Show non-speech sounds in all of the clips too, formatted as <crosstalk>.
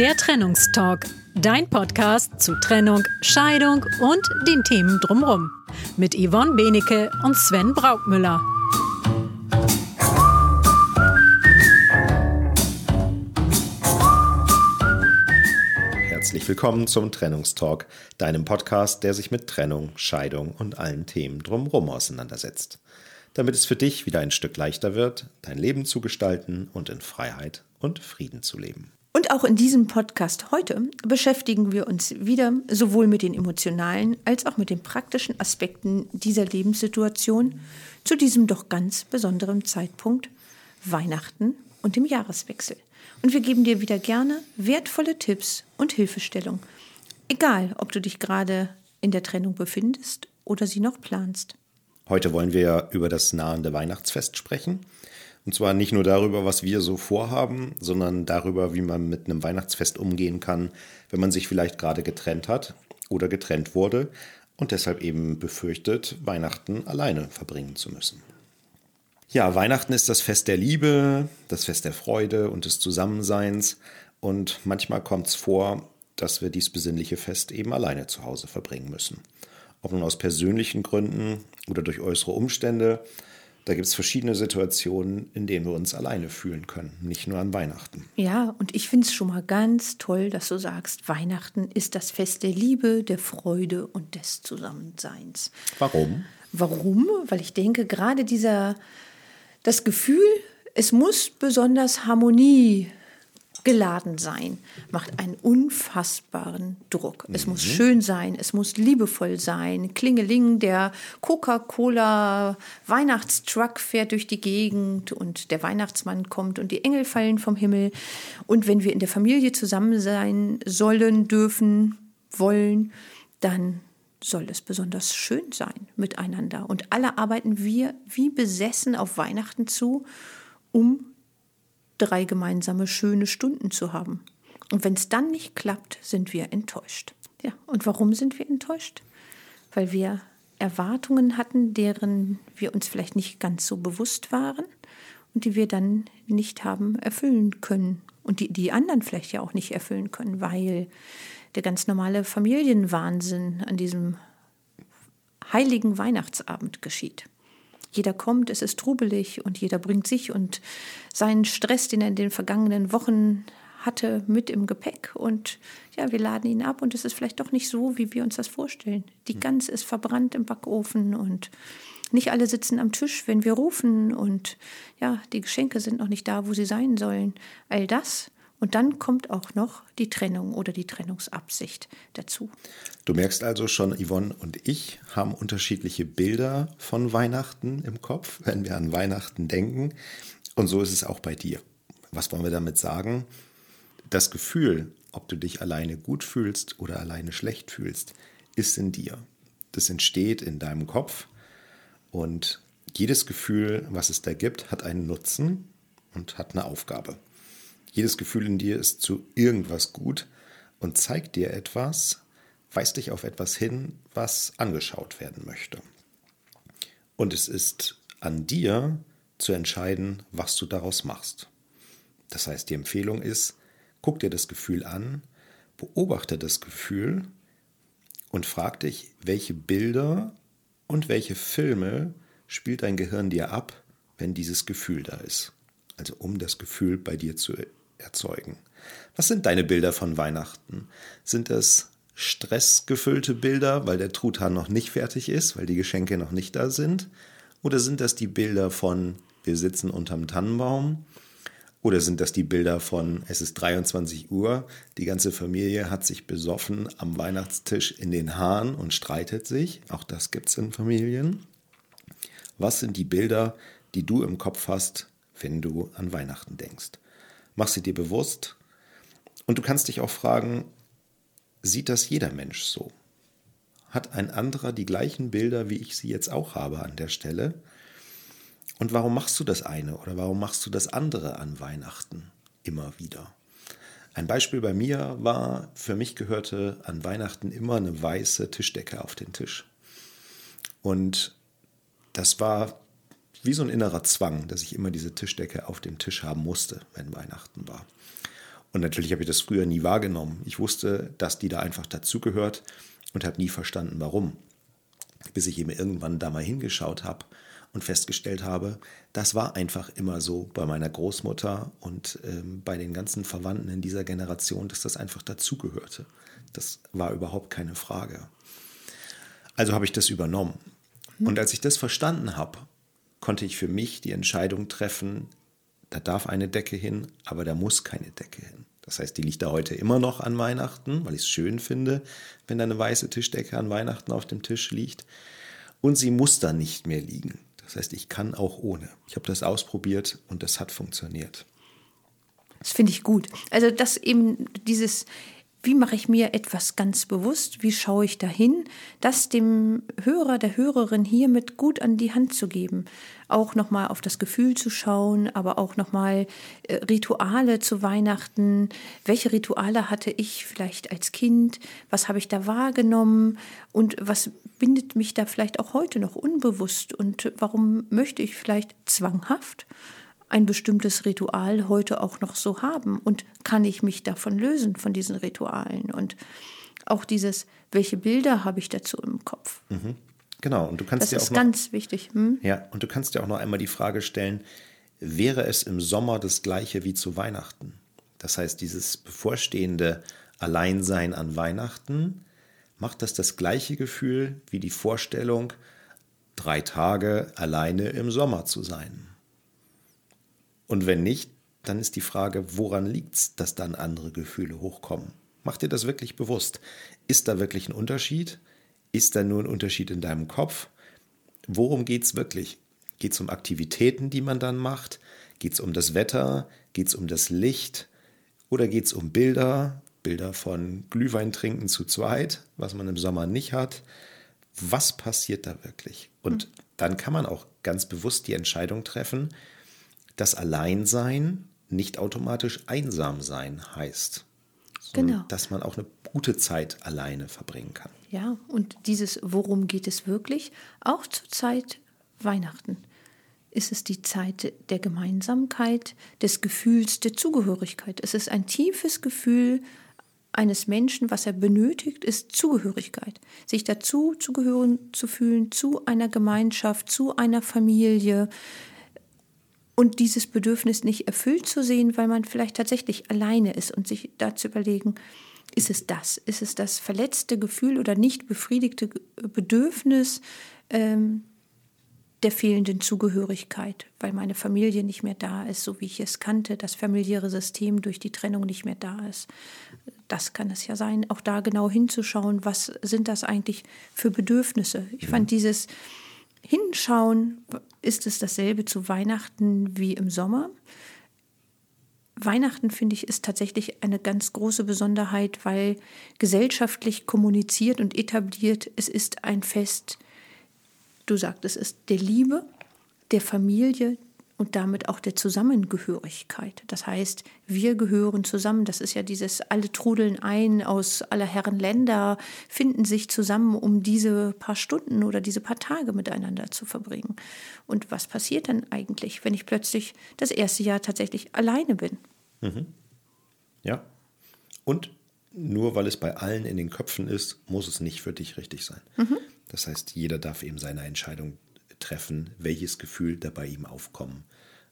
Der Trennungstalk, dein Podcast zu Trennung, Scheidung und den Themen drumherum. Mit Yvonne Benecke und Sven Braukmüller. Herzlich willkommen zum Trennungstalk, deinem Podcast, der sich mit Trennung, Scheidung und allen Themen drumherum auseinandersetzt. Damit es für dich wieder ein Stück leichter wird, dein Leben zu gestalten und in Freiheit und Frieden zu leben. Und auch in diesem Podcast heute beschäftigen wir uns wieder sowohl mit den emotionalen als auch mit den praktischen Aspekten dieser Lebenssituation zu diesem doch ganz besonderen Zeitpunkt Weihnachten und dem Jahreswechsel. Und wir geben dir wieder gerne wertvolle Tipps und Hilfestellung. Egal, ob du dich gerade in der Trennung befindest oder sie noch planst. Heute wollen wir über das nahende Weihnachtsfest sprechen und zwar nicht nur darüber, was wir so vorhaben, sondern darüber, wie man mit einem Weihnachtsfest umgehen kann, wenn man sich vielleicht gerade getrennt hat oder getrennt wurde und deshalb eben befürchtet, Weihnachten alleine verbringen zu müssen. Ja, Weihnachten ist das Fest der Liebe, das Fest der Freude und des Zusammenseins. Und manchmal kommt es vor, dass wir dies besinnliche Fest eben alleine zu Hause verbringen müssen. Ob nun aus persönlichen Gründen oder durch äußere Umstände, da gibt es verschiedene Situationen, in denen wir uns alleine fühlen können, nicht nur an Weihnachten. Ja, und ich finde es schon mal ganz toll, dass du sagst, Weihnachten ist das Fest der Liebe, der Freude und des Zusammenseins. Warum? Warum? Weil ich denke, gerade dieser, das Gefühl, es muss besonders Harmonie geladen sein, macht einen unfassbaren Druck. Es muss mhm. schön sein, es muss liebevoll sein. Klingeling, der Coca-Cola Weihnachtstruck fährt durch die Gegend und der Weihnachtsmann kommt und die Engel fallen vom Himmel. Und wenn wir in der Familie zusammen sein sollen, dürfen, wollen, dann soll es besonders schön sein miteinander. Und alle arbeiten wir wie besessen auf Weihnachten zu, um drei gemeinsame schöne Stunden zu haben. Und wenn es dann nicht klappt, sind wir enttäuscht. Ja, und warum sind wir enttäuscht? Weil wir Erwartungen hatten, deren wir uns vielleicht nicht ganz so bewusst waren und die wir dann nicht haben erfüllen können. Und die die anderen vielleicht ja auch nicht erfüllen können, weil der ganz normale Familienwahnsinn an diesem heiligen Weihnachtsabend geschieht. Jeder kommt, es ist trubelig und jeder bringt sich und seinen Stress, den er in den vergangenen Wochen hatte, mit im Gepäck. Und ja, wir laden ihn ab und es ist vielleicht doch nicht so, wie wir uns das vorstellen. Die hm. Gans ist verbrannt im Backofen und nicht alle sitzen am Tisch, wenn wir rufen und ja, die Geschenke sind noch nicht da, wo sie sein sollen. All das und dann kommt auch noch die Trennung oder die Trennungsabsicht dazu. Du merkst also schon, Yvonne und ich haben unterschiedliche Bilder von Weihnachten im Kopf, <laughs> wenn wir an Weihnachten denken. Und so ist es auch bei dir. Was wollen wir damit sagen? Das Gefühl, ob du dich alleine gut fühlst oder alleine schlecht fühlst, ist in dir. Das entsteht in deinem Kopf und jedes Gefühl, was es da gibt, hat einen Nutzen und hat eine Aufgabe. Jedes Gefühl in dir ist zu irgendwas gut und zeigt dir etwas, weist dich auf etwas hin, was angeschaut werden möchte. Und es ist an dir zu entscheiden, was du daraus machst. Das heißt, die Empfehlung ist, guck dir das Gefühl an, beobachte das Gefühl und frag dich, welche Bilder und welche Filme spielt dein Gehirn dir ab, wenn dieses Gefühl da ist. Also um das Gefühl bei dir zu erzeugen. Was sind deine Bilder von Weihnachten? Sind es stressgefüllte Bilder, weil der Truthahn noch nicht fertig ist, weil die Geschenke noch nicht da sind? Oder sind das die Bilder von wir sitzen unterm Tannenbaum? Oder sind das die Bilder von es ist 23 Uhr, die ganze Familie hat sich besoffen am Weihnachtstisch in den Haaren und streitet sich? Auch das gibt es in Familien. Was sind die Bilder, die du im Kopf hast, wenn du an Weihnachten denkst? Mach sie dir bewusst. Und du kannst dich auch fragen, sieht das jeder Mensch so? Hat ein anderer die gleichen Bilder, wie ich sie jetzt auch habe an der Stelle? Und warum machst du das eine oder warum machst du das andere an Weihnachten immer wieder? Ein Beispiel bei mir war, für mich gehörte an Weihnachten immer eine weiße Tischdecke auf den Tisch. Und das war wie so ein innerer Zwang, dass ich immer diese Tischdecke auf dem Tisch haben musste, wenn Weihnachten war. Und natürlich habe ich das früher nie wahrgenommen. Ich wusste, dass die da einfach dazugehört und habe nie verstanden, warum. Bis ich eben irgendwann da mal hingeschaut habe und festgestellt habe, das war einfach immer so bei meiner Großmutter und ähm, bei den ganzen Verwandten in dieser Generation, dass das einfach dazugehörte. Das war überhaupt keine Frage. Also habe ich das übernommen. Und als ich das verstanden habe, konnte ich für mich die Entscheidung treffen, da darf eine Decke hin, aber da muss keine Decke hin. Das heißt, die liegt da heute immer noch an Weihnachten, weil ich es schön finde, wenn da eine weiße Tischdecke an Weihnachten auf dem Tisch liegt. Und sie muss da nicht mehr liegen. Das heißt, ich kann auch ohne. Ich habe das ausprobiert und das hat funktioniert. Das finde ich gut. Also, dass eben dieses wie mache ich mir etwas ganz bewusst? Wie schaue ich dahin? Das dem Hörer, der Hörerin hiermit gut an die Hand zu geben. Auch nochmal auf das Gefühl zu schauen, aber auch nochmal äh, Rituale zu Weihnachten. Welche Rituale hatte ich vielleicht als Kind? Was habe ich da wahrgenommen? Und was bindet mich da vielleicht auch heute noch unbewusst? Und warum möchte ich vielleicht zwanghaft? Ein bestimmtes Ritual heute auch noch so haben und kann ich mich davon lösen, von diesen Ritualen und auch dieses, welche Bilder habe ich dazu im Kopf. Mhm. Genau, und du kannst das dir auch ist noch, ganz wichtig. Hm? Ja, und du kannst dir auch noch einmal die Frage stellen, wäre es im Sommer das gleiche wie zu Weihnachten? Das heißt, dieses bevorstehende Alleinsein an Weihnachten, macht das das gleiche Gefühl wie die Vorstellung, drei Tage alleine im Sommer zu sein? Und wenn nicht, dann ist die Frage, woran liegt es, dass dann andere Gefühle hochkommen? Mach dir das wirklich bewusst. Ist da wirklich ein Unterschied? Ist da nur ein Unterschied in deinem Kopf? Worum geht es wirklich? Geht es um Aktivitäten, die man dann macht? Geht es um das Wetter? Geht es um das Licht? Oder geht es um Bilder? Bilder von Glühwein trinken zu zweit, was man im Sommer nicht hat. Was passiert da wirklich? Und dann kann man auch ganz bewusst die Entscheidung treffen, dass Alleinsein nicht automatisch einsam sein heißt. Genau. Dass man auch eine gute Zeit alleine verbringen kann. Ja, und dieses, worum geht es wirklich? Auch zur Zeit Weihnachten ist es die Zeit der Gemeinsamkeit, des Gefühls der Zugehörigkeit. Es ist ein tiefes Gefühl eines Menschen, was er benötigt, ist Zugehörigkeit. Sich dazu zugehören zu fühlen, zu einer Gemeinschaft, zu einer Familie, und dieses Bedürfnis nicht erfüllt zu sehen, weil man vielleicht tatsächlich alleine ist und sich da zu überlegen, ist es das? Ist es das verletzte Gefühl oder nicht befriedigte Bedürfnis ähm, der fehlenden Zugehörigkeit, weil meine Familie nicht mehr da ist, so wie ich es kannte, das familiäre System durch die Trennung nicht mehr da ist. Das kann es ja sein, auch da genau hinzuschauen, was sind das eigentlich für Bedürfnisse. Ich fand dieses Hinschauen, ist es dasselbe zu Weihnachten wie im Sommer. Weihnachten, finde ich, ist tatsächlich eine ganz große Besonderheit, weil gesellschaftlich kommuniziert und etabliert, es ist ein Fest, du sagtest es, der Liebe, der Familie, und damit auch der Zusammengehörigkeit. Das heißt, wir gehören zusammen. Das ist ja dieses, alle trudeln ein aus aller Herren Länder, finden sich zusammen, um diese paar Stunden oder diese paar Tage miteinander zu verbringen. Und was passiert dann eigentlich, wenn ich plötzlich das erste Jahr tatsächlich alleine bin? Mhm. Ja. Und nur weil es bei allen in den Köpfen ist, muss es nicht für dich richtig sein. Mhm. Das heißt, jeder darf eben seine Entscheidung treffen, welches Gefühl da bei ihm aufkommen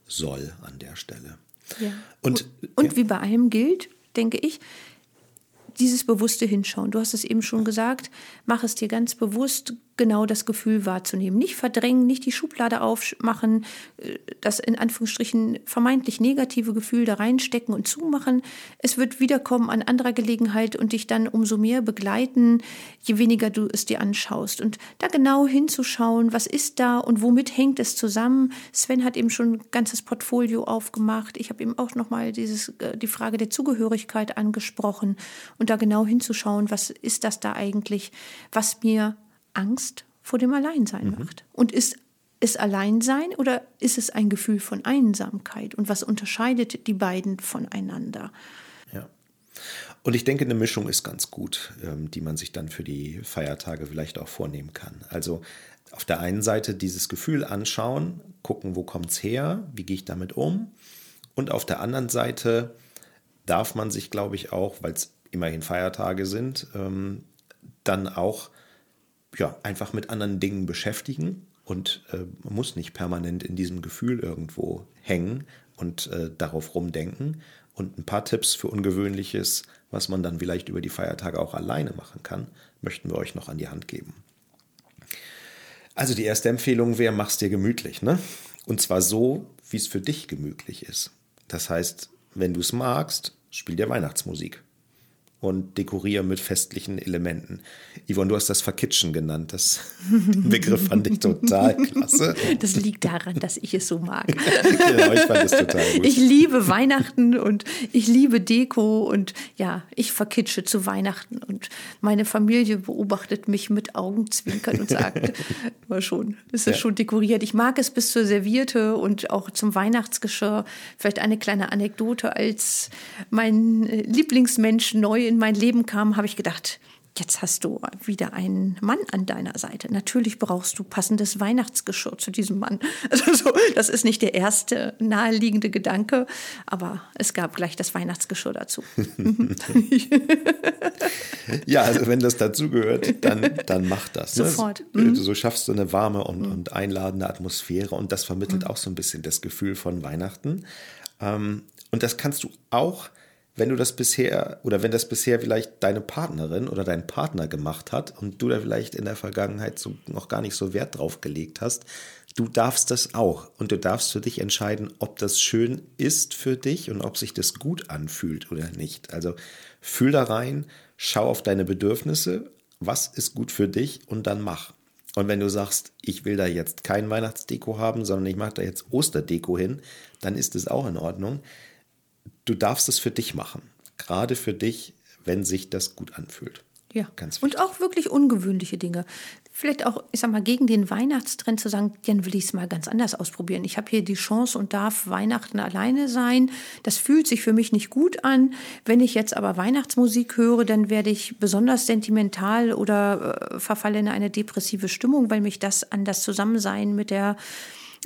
soll an der Stelle. Ja. Und, und ja. wie bei allem gilt, denke ich, dieses bewusste Hinschauen. Du hast es eben schon gesagt, mach es dir ganz bewusst, genau das Gefühl wahrzunehmen. Nicht verdrängen, nicht die Schublade aufmachen, äh, das in Anführungsstrichen vermeintlich negative Gefühl da reinstecken und zumachen. Es wird wiederkommen an anderer Gelegenheit und dich dann umso mehr begleiten, je weniger du es dir anschaust. Und da genau hinzuschauen, was ist da und womit hängt es zusammen. Sven hat eben schon ein ganzes Portfolio aufgemacht. Ich habe eben auch nochmal dieses, äh, die Frage der Zugehörigkeit angesprochen und da genau hinzuschauen, was ist das da eigentlich, was mir Angst vor dem Alleinsein mhm. macht. Und ist es Alleinsein oder ist es ein Gefühl von Einsamkeit? Und was unterscheidet die beiden voneinander? Ja. Und ich denke, eine Mischung ist ganz gut, ähm, die man sich dann für die Feiertage vielleicht auch vornehmen kann. Also auf der einen Seite dieses Gefühl anschauen, gucken, wo kommt es her, wie gehe ich damit um. Und auf der anderen Seite darf man sich, glaube ich, auch, weil es immerhin Feiertage sind, ähm, dann auch ja, einfach mit anderen Dingen beschäftigen und äh, muss nicht permanent in diesem Gefühl irgendwo hängen und äh, darauf rumdenken. Und ein paar Tipps für Ungewöhnliches, was man dann vielleicht über die Feiertage auch alleine machen kann, möchten wir euch noch an die Hand geben. Also die erste Empfehlung wäre, mach's dir gemütlich, ne? Und zwar so, wie es für dich gemütlich ist. Das heißt, wenn du es magst, spiel dir Weihnachtsmusik und dekoriere mit festlichen Elementen. Yvonne, du hast das Verkitschen genannt. Das Begriff fand ich total klasse. Das liegt daran, dass ich es so mag. <laughs> genau, ich fand es total gut. Ich liebe Weihnachten und ich liebe Deko und ja, ich verkitsche zu Weihnachten und meine Familie beobachtet mich mit Augenzwinkern und sagt, <laughs> immer schon, es ist ja. schon dekoriert. Ich mag es bis zur Servierte und auch zum Weihnachtsgeschirr. Vielleicht eine kleine Anekdote, als mein Lieblingsmensch neu in mein Leben kam, habe ich gedacht, jetzt hast du wieder einen Mann an deiner Seite. Natürlich brauchst du passendes Weihnachtsgeschirr zu diesem Mann. <laughs> Also so, das ist nicht der erste naheliegende Gedanke, aber es gab gleich das Weihnachtsgeschirr dazu. <laughs> ja, also wenn das dazugehört, dann, dann mach das. Ne? Sofort. Mhm. So schaffst du eine warme und, mhm. und einladende Atmosphäre und das vermittelt mhm. auch so ein bisschen das Gefühl von Weihnachten. Ähm, und das kannst du auch wenn du das bisher oder wenn das bisher vielleicht deine Partnerin oder dein Partner gemacht hat und du da vielleicht in der Vergangenheit so noch gar nicht so Wert drauf gelegt hast, du darfst das auch und du darfst für dich entscheiden, ob das schön ist für dich und ob sich das gut anfühlt oder nicht. Also fühl da rein, schau auf deine Bedürfnisse, was ist gut für dich und dann mach. Und wenn du sagst, ich will da jetzt kein Weihnachtsdeko haben, sondern ich mache da jetzt Osterdeko hin, dann ist es auch in Ordnung du darfst es für dich machen. Gerade für dich, wenn sich das gut anfühlt. Ja, Ganz und auch wirklich ungewöhnliche Dinge. Vielleicht auch, ich sag mal, gegen den Weihnachtstrend zu sagen, dann will ich es mal ganz anders ausprobieren. Ich habe hier die Chance und darf Weihnachten alleine sein. Das fühlt sich für mich nicht gut an. Wenn ich jetzt aber Weihnachtsmusik höre, dann werde ich besonders sentimental oder äh, verfalle in eine depressive Stimmung, weil mich das an das Zusammensein mit der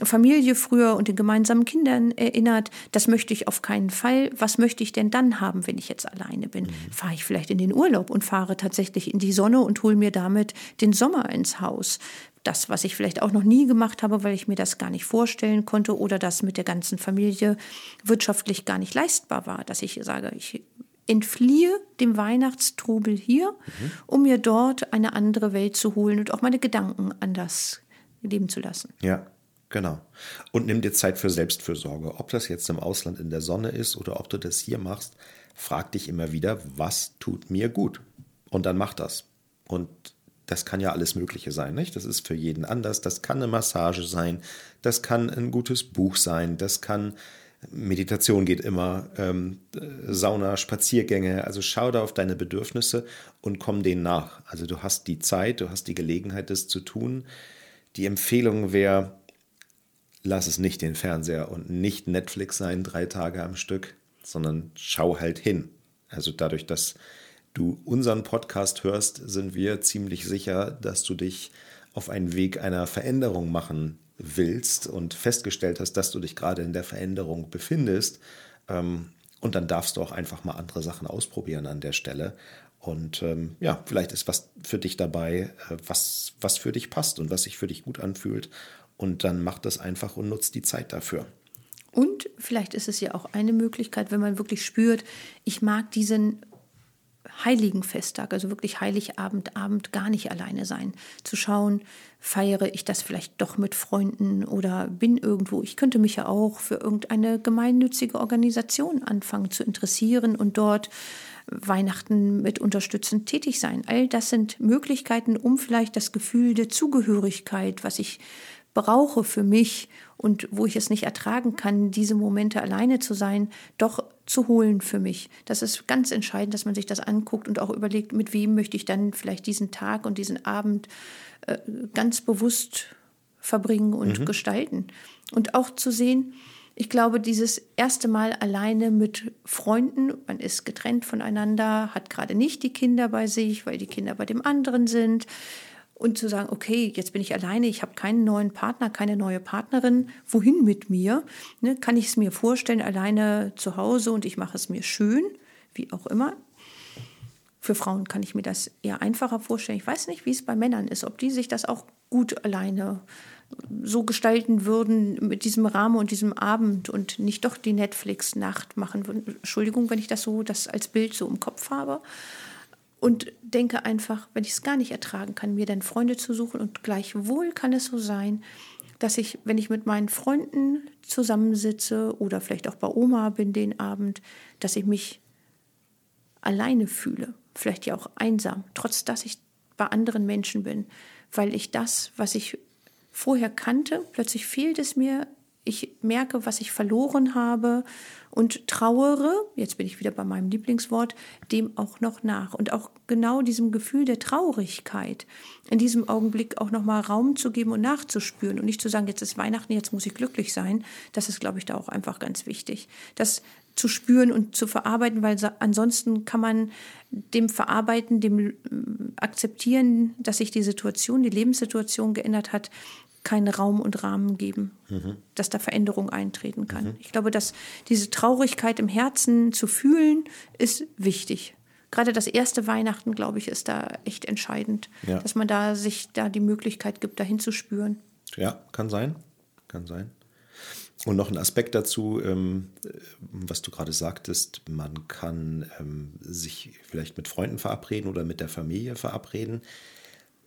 Familie früher und den gemeinsamen Kindern erinnert. Das möchte ich auf keinen Fall. Was möchte ich denn dann haben, wenn ich jetzt alleine bin? Mhm. Fahre ich vielleicht in den Urlaub und fahre tatsächlich in die Sonne und hole mir damit den Sommer ins Haus? Das, was ich vielleicht auch noch nie gemacht habe, weil ich mir das gar nicht vorstellen konnte oder das mit der ganzen Familie wirtschaftlich gar nicht leistbar war, dass ich sage, ich entfliehe dem Weihnachtstrubel hier, mhm. um mir dort eine andere Welt zu holen und auch meine Gedanken anders leben zu lassen. Ja. Genau. Und nimm dir Zeit für Selbstfürsorge. Ob das jetzt im Ausland in der Sonne ist oder ob du das hier machst, frag dich immer wieder, was tut mir gut? Und dann mach das. Und das kann ja alles Mögliche sein, nicht? Das ist für jeden anders. Das kann eine Massage sein, das kann ein gutes Buch sein, das kann Meditation geht immer, ähm, Sauna, Spaziergänge. Also schau da auf deine Bedürfnisse und komm denen nach. Also du hast die Zeit, du hast die Gelegenheit, das zu tun. Die Empfehlung wäre, lass es nicht den Fernseher und nicht Netflix sein, drei Tage am Stück, sondern schau halt hin. Also dadurch, dass du unseren Podcast hörst, sind wir ziemlich sicher, dass du dich auf einen Weg einer Veränderung machen willst und festgestellt hast, dass du dich gerade in der Veränderung befindest. Ähm, und dann darfst du auch einfach mal andere Sachen ausprobieren an der Stelle. Und ähm, ja, vielleicht ist was für dich dabei, äh, was, was für dich passt und was sich für dich gut anfühlt. Und dann macht das einfach und nutzt die Zeit dafür. Und vielleicht ist es ja auch eine Möglichkeit, wenn man wirklich spürt, ich mag diesen heiligen Festtag, also wirklich Heiligabend, Abend gar nicht alleine sein. Zu schauen, feiere ich das vielleicht doch mit Freunden oder bin irgendwo. Ich könnte mich ja auch für irgendeine gemeinnützige Organisation anfangen zu interessieren und dort Weihnachten mit unterstützend tätig sein. All das sind Möglichkeiten, um vielleicht das Gefühl der Zugehörigkeit, was ich brauche für mich und wo ich es nicht ertragen kann, diese Momente alleine zu sein, doch zu holen für mich. Das ist ganz entscheidend, dass man sich das anguckt und auch überlegt, mit wem möchte ich dann vielleicht diesen Tag und diesen Abend äh, ganz bewusst verbringen und mhm. gestalten. Und auch zu sehen, ich glaube, dieses erste Mal alleine mit Freunden, man ist getrennt voneinander, hat gerade nicht die Kinder bei sich, weil die Kinder bei dem anderen sind und zu sagen, okay, jetzt bin ich alleine, ich habe keinen neuen Partner, keine neue Partnerin, wohin mit mir? Ne, kann ich es mir vorstellen, alleine zu Hause und ich mache es mir schön, wie auch immer. Für Frauen kann ich mir das eher einfacher vorstellen. Ich weiß nicht, wie es bei Männern ist, ob die sich das auch gut alleine so gestalten würden mit diesem Rahmen und diesem Abend und nicht doch die Netflix-Nacht machen würden. Entschuldigung, wenn ich das so das als Bild so im Kopf habe und denke einfach, wenn ich es gar nicht ertragen kann, mir dann Freunde zu suchen. Und gleichwohl kann es so sein, dass ich, wenn ich mit meinen Freunden zusammensitze oder vielleicht auch bei Oma bin den Abend, dass ich mich alleine fühle, vielleicht ja auch einsam, trotz dass ich bei anderen Menschen bin, weil ich das, was ich vorher kannte, plötzlich fehlt es mir ich merke, was ich verloren habe und trauere, jetzt bin ich wieder bei meinem Lieblingswort, dem auch noch nach. Und auch genau diesem Gefühl der Traurigkeit in diesem Augenblick auch nochmal Raum zu geben und nachzuspüren und nicht zu sagen, jetzt ist Weihnachten, jetzt muss ich glücklich sein. Das ist, glaube ich, da auch einfach ganz wichtig. Das zu spüren und zu verarbeiten, weil ansonsten kann man dem Verarbeiten, dem äh, akzeptieren, dass sich die Situation, die Lebenssituation geändert hat, keinen Raum und Rahmen geben, mhm. dass da Veränderung eintreten kann. Mhm. Ich glaube, dass diese Traurigkeit im Herzen zu fühlen, ist wichtig. Gerade das erste Weihnachten, glaube ich, ist da echt entscheidend, ja. dass man da sich da die Möglichkeit gibt, dahin zu spüren. Ja, kann sein, kann sein. Und noch ein Aspekt dazu, ähm, was du gerade sagtest, man kann ähm, sich vielleicht mit Freunden verabreden oder mit der Familie verabreden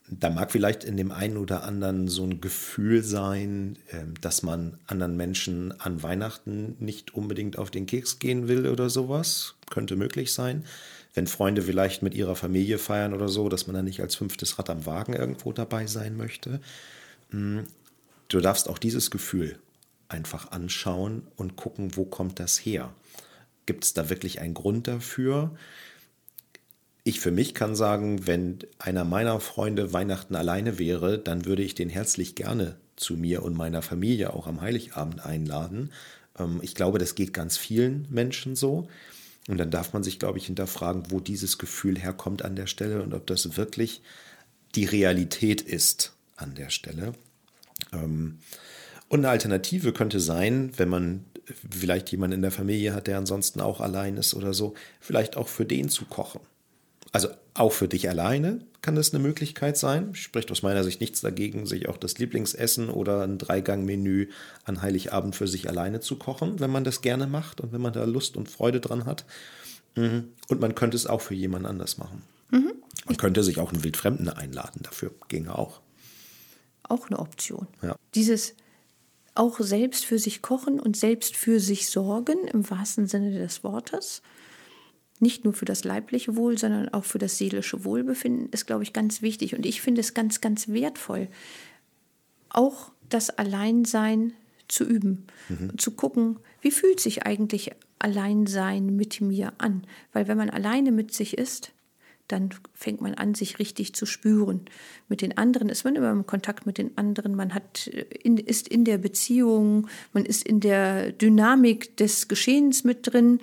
da mag vielleicht in dem einen oder anderen so ein Gefühl sein, ähm, dass man anderen Menschen an Weihnachten nicht unbedingt auf den Keks gehen will oder sowas. Könnte möglich sein. Wenn Freunde vielleicht mit ihrer Familie feiern oder so, dass man dann nicht als fünftes Rad am Wagen irgendwo dabei sein möchte. Hm, du darfst auch dieses Gefühl einfach anschauen und gucken, wo kommt das her? Gibt es da wirklich einen Grund dafür? Ich für mich kann sagen, wenn einer meiner Freunde Weihnachten alleine wäre, dann würde ich den herzlich gerne zu mir und meiner Familie auch am Heiligabend einladen. Ähm, ich glaube, das geht ganz vielen Menschen so. Und dann darf man sich, glaube ich, hinterfragen, wo dieses Gefühl herkommt an der Stelle und ob das wirklich die Realität ist an der Stelle. Ähm, und eine Alternative könnte sein, wenn man vielleicht jemanden in der Familie hat, der ansonsten auch allein ist oder so, vielleicht auch für den zu kochen. Also auch für dich alleine kann das eine Möglichkeit sein. Spricht aus meiner Sicht nichts dagegen, sich auch das Lieblingsessen oder ein Dreigang-Menü an Heiligabend für sich alleine zu kochen, wenn man das gerne macht und wenn man da Lust und Freude dran hat. Mhm. Und man könnte es auch für jemand anders machen. Mhm. Man könnte sich auch einen Wildfremden einladen, dafür ginge auch. Auch eine Option. Ja. Dieses auch selbst für sich kochen und selbst für sich sorgen, im wahrsten Sinne des Wortes nicht nur für das leibliche Wohl, sondern auch für das seelische Wohlbefinden ist, glaube ich, ganz wichtig. Und ich finde es ganz, ganz wertvoll, auch das Alleinsein zu üben, mhm. zu gucken, wie fühlt sich eigentlich Alleinsein mit mir an? Weil wenn man alleine mit sich ist, dann fängt man an, sich richtig zu spüren. Mit den anderen ist man immer im Kontakt mit den anderen, man hat, in, ist in der Beziehung, man ist in der Dynamik des Geschehens mit drin.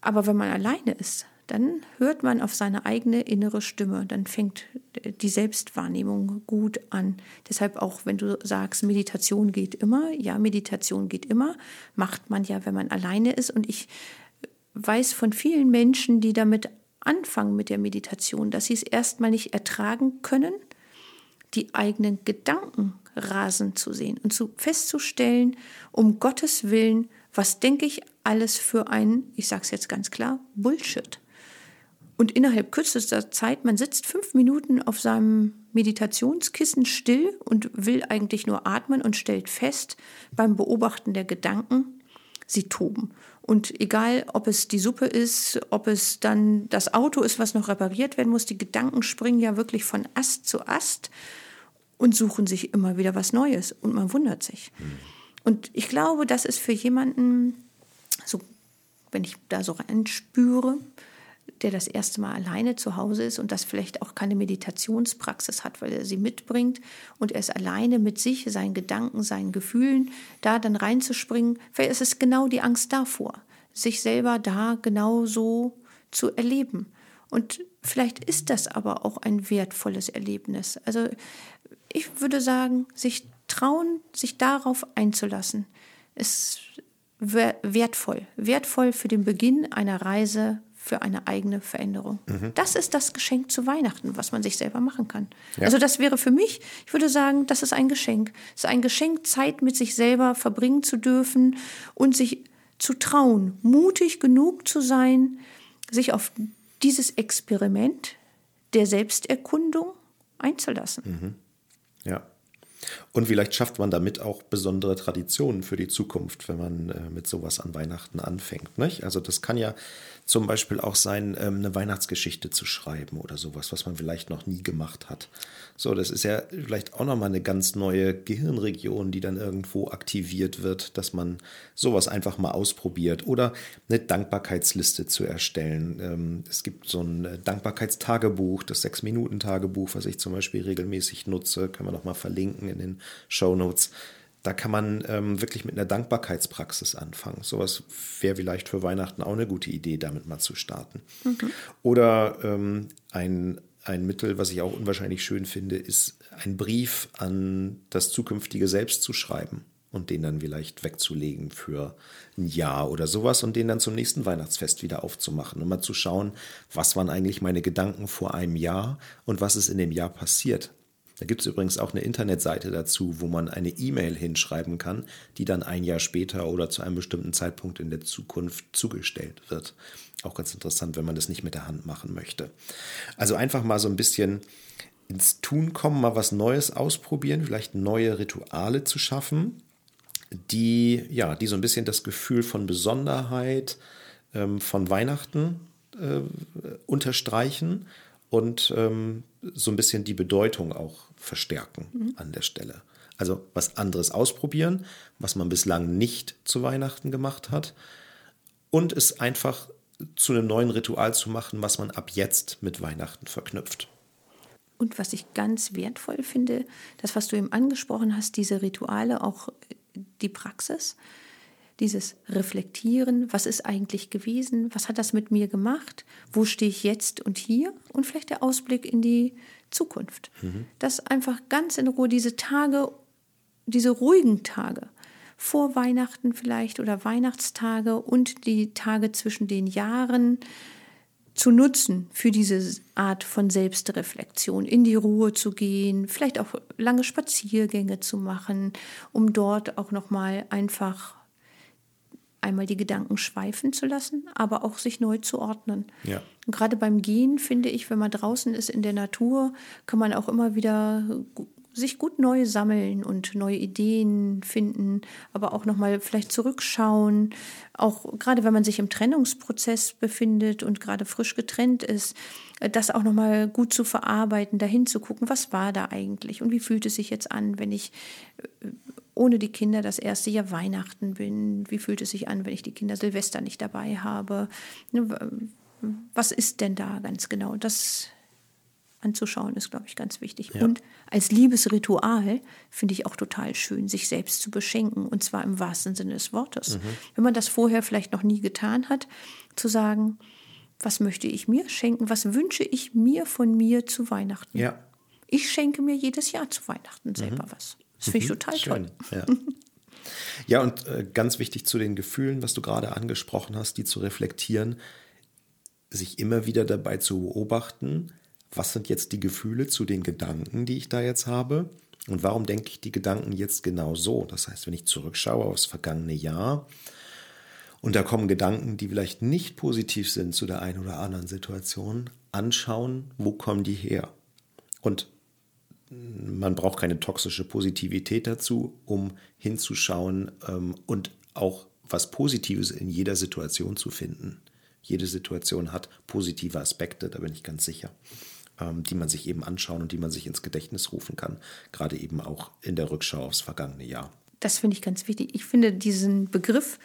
Aber wenn man alleine ist, dann hört man auf seine eigene innere Stimme. Dann fängt die Selbstwahrnehmung gut an. Deshalb auch, wenn du sagst, Meditation geht immer, ja, Meditation geht immer, macht man ja, wenn man alleine ist. Und ich weiß von vielen Menschen, die damit anfangen mit der Meditation, dass sie es erstmal nicht ertragen können, die eigenen Gedanken rasen zu sehen und zu festzustellen, um Gottes Willen, was denke ich alles für ein, ich sage es jetzt ganz klar, Bullshit. Und innerhalb kürzester Zeit, man sitzt fünf Minuten auf seinem Meditationskissen still und will eigentlich nur atmen und stellt fest beim Beobachten der Gedanken, sie toben. Und egal, ob es die Suppe ist, ob es dann das Auto ist, was noch repariert werden muss, die Gedanken springen ja wirklich von Ast zu Ast und suchen sich immer wieder was Neues und man wundert sich. Und ich glaube, das ist für jemanden, so, wenn ich da so reinspüre, der das erste Mal alleine zu Hause ist und das vielleicht auch keine Meditationspraxis hat, weil er sie mitbringt und er ist alleine mit sich, seinen Gedanken, seinen Gefühlen, da dann reinzuspringen, vielleicht ist es genau die Angst davor, sich selber da genau so zu erleben. Und vielleicht ist das aber auch ein wertvolles Erlebnis. Also ich würde sagen, sich trauen, sich darauf einzulassen, ist wertvoll. Wertvoll für den Beginn einer Reise für eine eigene Veränderung. Mhm. Das ist das Geschenk zu Weihnachten, was man sich selber machen kann. Ja. Also das wäre für mich, ich würde sagen, das ist ein Geschenk. Es ist ein Geschenk, Zeit mit sich selber verbringen zu dürfen und sich zu trauen, mutig genug zu sein, sich auf dieses Experiment der Selbsterkundung einzulassen. Mhm. Ja. Und vielleicht schafft man damit auch besondere Traditionen für die Zukunft, wenn man äh, mit sowas an Weihnachten anfängt. Nicht? Also das kann ja zum Beispiel auch sein, ähm, eine Weihnachtsgeschichte zu schreiben oder sowas, was man vielleicht noch nie gemacht hat. So, das ist ja vielleicht auch nochmal eine ganz neue Gehirnregion, die dann irgendwo aktiviert wird, dass man sowas einfach mal ausprobiert oder eine Dankbarkeitsliste zu erstellen. Ähm, es gibt so ein äh, Dankbarkeitstagebuch, das Sechs-Minuten-Tagebuch, was ich zum Beispiel regelmäßig nutze, können wir nochmal verlinken in den Show Notes da kann man ähm, wirklich mit einer Dankbarkeitspraxis anfangen. Sowas wäre vielleicht für Weihnachten auch eine gute Idee, damit mal zu starten. Mhm. Oder ähm, ein, ein Mittel, was ich auch unwahrscheinlich schön finde, ist ein Brief an das zukünftige Selbst zu schreiben und den dann vielleicht wegzulegen für ein Jahr oder sowas und den dann zum nächsten Weihnachtsfest wieder aufzumachen und mal zu schauen, was waren eigentlich meine Gedanken vor einem Jahr und was ist in dem Jahr passiert. Da gibt es übrigens auch eine Internetseite dazu, wo man eine E-Mail hinschreiben kann, die dann ein Jahr später oder zu einem bestimmten Zeitpunkt in der Zukunft zugestellt wird. Auch ganz interessant, wenn man das nicht mit der Hand machen möchte. Also einfach mal so ein bisschen ins Tun kommen, mal was Neues ausprobieren, vielleicht neue Rituale zu schaffen, die ja, die so ein bisschen das Gefühl von Besonderheit ähm, von Weihnachten äh, unterstreichen und ähm, so ein bisschen die Bedeutung auch verstärken mhm. an der Stelle. Also was anderes ausprobieren, was man bislang nicht zu Weihnachten gemacht hat und es einfach zu einem neuen Ritual zu machen, was man ab jetzt mit Weihnachten verknüpft. Und was ich ganz wertvoll finde, das, was du eben angesprochen hast, diese Rituale, auch die Praxis, dieses Reflektieren, was ist eigentlich gewesen, was hat das mit mir gemacht, wo stehe ich jetzt und hier und vielleicht der Ausblick in die Zukunft. Mhm. Dass einfach ganz in Ruhe diese Tage, diese ruhigen Tage, vor Weihnachten vielleicht oder Weihnachtstage und die Tage zwischen den Jahren zu nutzen für diese Art von Selbstreflexion, in die Ruhe zu gehen, vielleicht auch lange Spaziergänge zu machen, um dort auch noch mal einfach einmal die Gedanken schweifen zu lassen, aber auch sich neu zu ordnen. Ja. Und gerade beim Gehen finde ich, wenn man draußen ist in der Natur, kann man auch immer wieder sich gut neu sammeln und neue Ideen finden, aber auch nochmal vielleicht zurückschauen. Auch gerade wenn man sich im Trennungsprozess befindet und gerade frisch getrennt ist, äh, das auch nochmal gut zu verarbeiten, dahin zu gucken, was war da eigentlich und wie fühlt es sich jetzt an, wenn ich äh, ohne die Kinder das erste Jahr Weihnachten bin? Wie fühlt es sich an, wenn ich die Kinder Silvester nicht dabei habe? Ne, was ist denn da ganz genau? Das anzuschauen ist, glaube ich, ganz wichtig. Ja. Und als Liebesritual finde ich auch total schön, sich selbst zu beschenken und zwar im wahrsten Sinne des Wortes. Mhm. Wenn man das vorher vielleicht noch nie getan hat, zu sagen, was möchte ich mir schenken? Was wünsche ich mir von mir zu Weihnachten? Ja. Ich schenke mir jedes Jahr zu Weihnachten selber mhm. was. Das finde ich mhm. total Schön. toll. Ja. <laughs> ja, und äh, ganz wichtig zu den Gefühlen, was du gerade angesprochen hast, die zu reflektieren, sich immer wieder dabei zu beobachten, was sind jetzt die Gefühle zu den Gedanken, die ich da jetzt habe und warum denke ich die Gedanken jetzt genau so. Das heißt, wenn ich zurückschaue aufs vergangene Jahr und da kommen Gedanken, die vielleicht nicht positiv sind zu der einen oder anderen Situation, anschauen, wo kommen die her. Und man braucht keine toxische Positivität dazu, um hinzuschauen ähm, und auch was Positives in jeder Situation zu finden. Jede Situation hat positive Aspekte, da bin ich ganz sicher, ähm, die man sich eben anschauen und die man sich ins Gedächtnis rufen kann, gerade eben auch in der Rückschau aufs vergangene Jahr. Das finde ich ganz wichtig. Ich finde diesen Begriff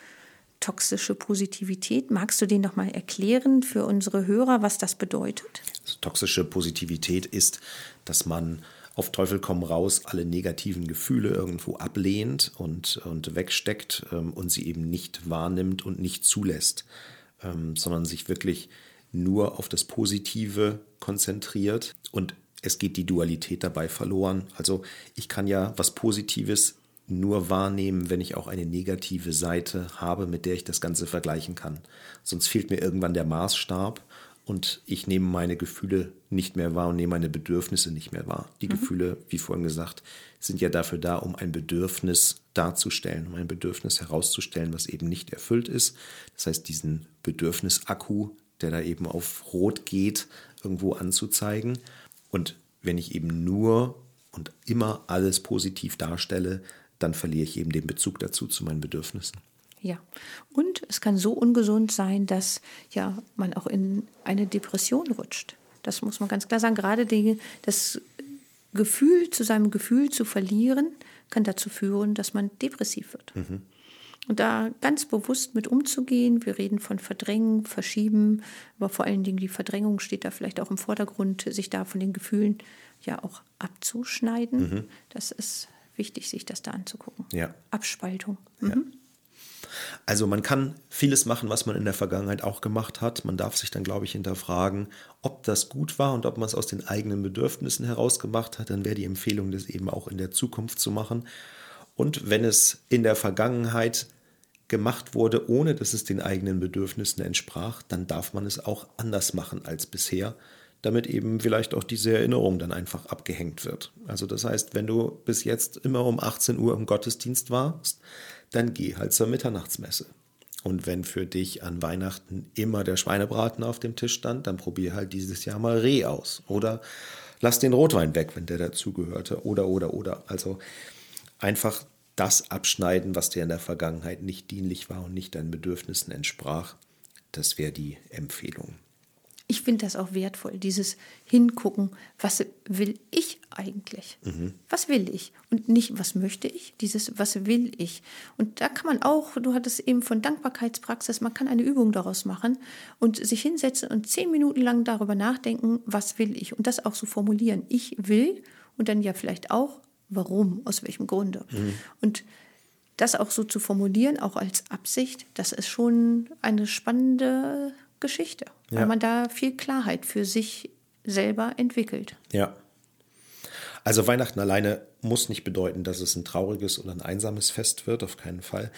toxische Positivität. Magst du den noch mal erklären für unsere Hörer, was das bedeutet? Also, toxische Positivität ist, dass man auf Teufel komm raus alle negativen Gefühle irgendwo ablehnt und, und wegsteckt ähm, und sie eben nicht wahrnimmt und nicht zulässt, ähm, sondern sich wirklich nur auf das Positive konzentriert und es geht die Dualität dabei verloren. Also ich kann ja was Positives nur wahrnehmen, wenn ich auch eine negative Seite habe, mit der ich das Ganze vergleichen kann. Sonst fehlt mir irgendwann der Maßstab und ich nehme meine Gefühle nicht mehr wahr und nehme meine Bedürfnisse nicht mehr wahr. Die mhm. Gefühle, wie vorhin gesagt, sind ja dafür da, um ein Bedürfnis darzustellen, um ein Bedürfnis herauszustellen, was eben nicht erfüllt ist. Das heißt, diesen Bedürfnisakku, der da eben auf Rot geht, irgendwo anzuzeigen. Und wenn ich eben nur und immer alles positiv darstelle, dann verliere ich eben den Bezug dazu zu meinen Bedürfnissen. Ja, und es kann so ungesund sein, dass ja man auch in eine Depression rutscht. Das muss man ganz klar sagen. Gerade die, das Gefühl, zu seinem Gefühl zu verlieren, kann dazu führen, dass man depressiv wird. Mhm. Und da ganz bewusst mit umzugehen, wir reden von Verdrängen, Verschieben, aber vor allen Dingen die Verdrängung steht da vielleicht auch im Vordergrund, sich da von den Gefühlen ja auch abzuschneiden. Mhm. Das ist wichtig, sich das da anzugucken. Ja. Abspaltung. Mhm. Ja. Also man kann vieles machen, was man in der Vergangenheit auch gemacht hat. Man darf sich dann, glaube ich, hinterfragen, ob das gut war und ob man es aus den eigenen Bedürfnissen heraus gemacht hat. Dann wäre die Empfehlung, das eben auch in der Zukunft zu machen. Und wenn es in der Vergangenheit gemacht wurde, ohne dass es den eigenen Bedürfnissen entsprach, dann darf man es auch anders machen als bisher damit eben vielleicht auch diese Erinnerung dann einfach abgehängt wird. Also das heißt, wenn du bis jetzt immer um 18 Uhr im Gottesdienst warst, dann geh halt zur Mitternachtsmesse. Und wenn für dich an Weihnachten immer der Schweinebraten auf dem Tisch stand, dann probier halt dieses Jahr mal Reh aus. Oder lass den Rotwein weg, wenn der dazugehörte. Oder, oder, oder. Also einfach das abschneiden, was dir in der Vergangenheit nicht dienlich war und nicht deinen Bedürfnissen entsprach. Das wäre die Empfehlung ich finde das auch wertvoll, dieses Hingucken, was will ich eigentlich? Mhm. Was will ich? Und nicht, was möchte ich? Dieses, was will ich? Und da kann man auch, du hattest eben von Dankbarkeitspraxis, man kann eine Übung daraus machen und sich hinsetzen und zehn Minuten lang darüber nachdenken, was will ich? Und das auch so formulieren. Ich will und dann ja vielleicht auch, warum, aus welchem Grunde. Mhm. Und das auch so zu formulieren, auch als Absicht, das ist schon eine spannende Geschichte, ja. weil man da viel Klarheit für sich selber entwickelt. Ja. Also Weihnachten alleine muss nicht bedeuten, dass es ein trauriges oder ein einsames Fest wird, auf keinen Fall.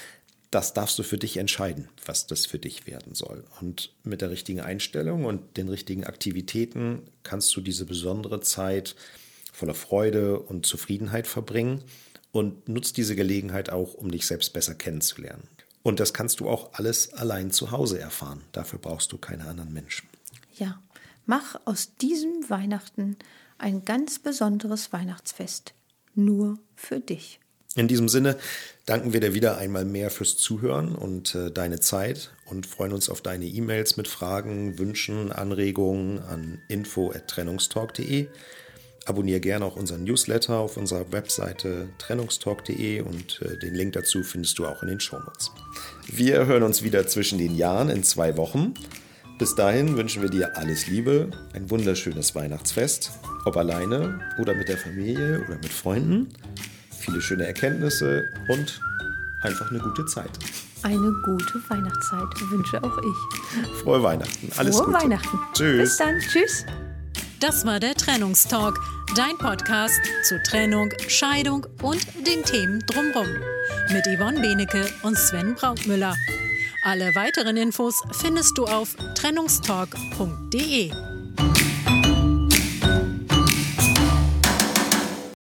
Das darfst du für dich entscheiden, was das für dich werden soll. Und mit der richtigen Einstellung und den richtigen Aktivitäten kannst du diese besondere Zeit voller Freude und Zufriedenheit verbringen und nutzt diese Gelegenheit auch, um dich selbst besser kennenzulernen. Und das kannst du auch alles allein zu Hause erfahren. Dafür brauchst du keine anderen Menschen. Ja, mach aus diesem Weihnachten ein ganz besonderes Weihnachtsfest. Nur für dich. In diesem Sinne danken wir dir wieder einmal mehr fürs Zuhören und äh, deine Zeit und freuen uns auf deine E-Mails mit Fragen, Wünschen, Anregungen an info@trennungstalk.de. Abonniere gerne auch unseren Newsletter auf unserer Webseite trennungstalk.de und äh, den Link dazu findest du auch in den Shownotes. Wir hören uns wieder zwischen den Jahren in zwei Wochen. Bis dahin wünschen wir dir alles Liebe, ein wunderschönes Weihnachtsfest, ob alleine oder mit der Familie oder mit Freunden, viele schöne Erkenntnisse und einfach eine gute Zeit. Eine gute Weihnachtszeit wünsche auch ich. Frohe Weihnachten. Alles Frohe Gute. Weihnachten. Tschüss. Bis dann. Tschüss. Das war der Trennungstalk, dein Podcast zu Trennung, Scheidung und den Themen drumherum. Mit Yvonne Benecke und Sven Brautmüller. Alle weiteren Infos findest du auf trennungstalk.de.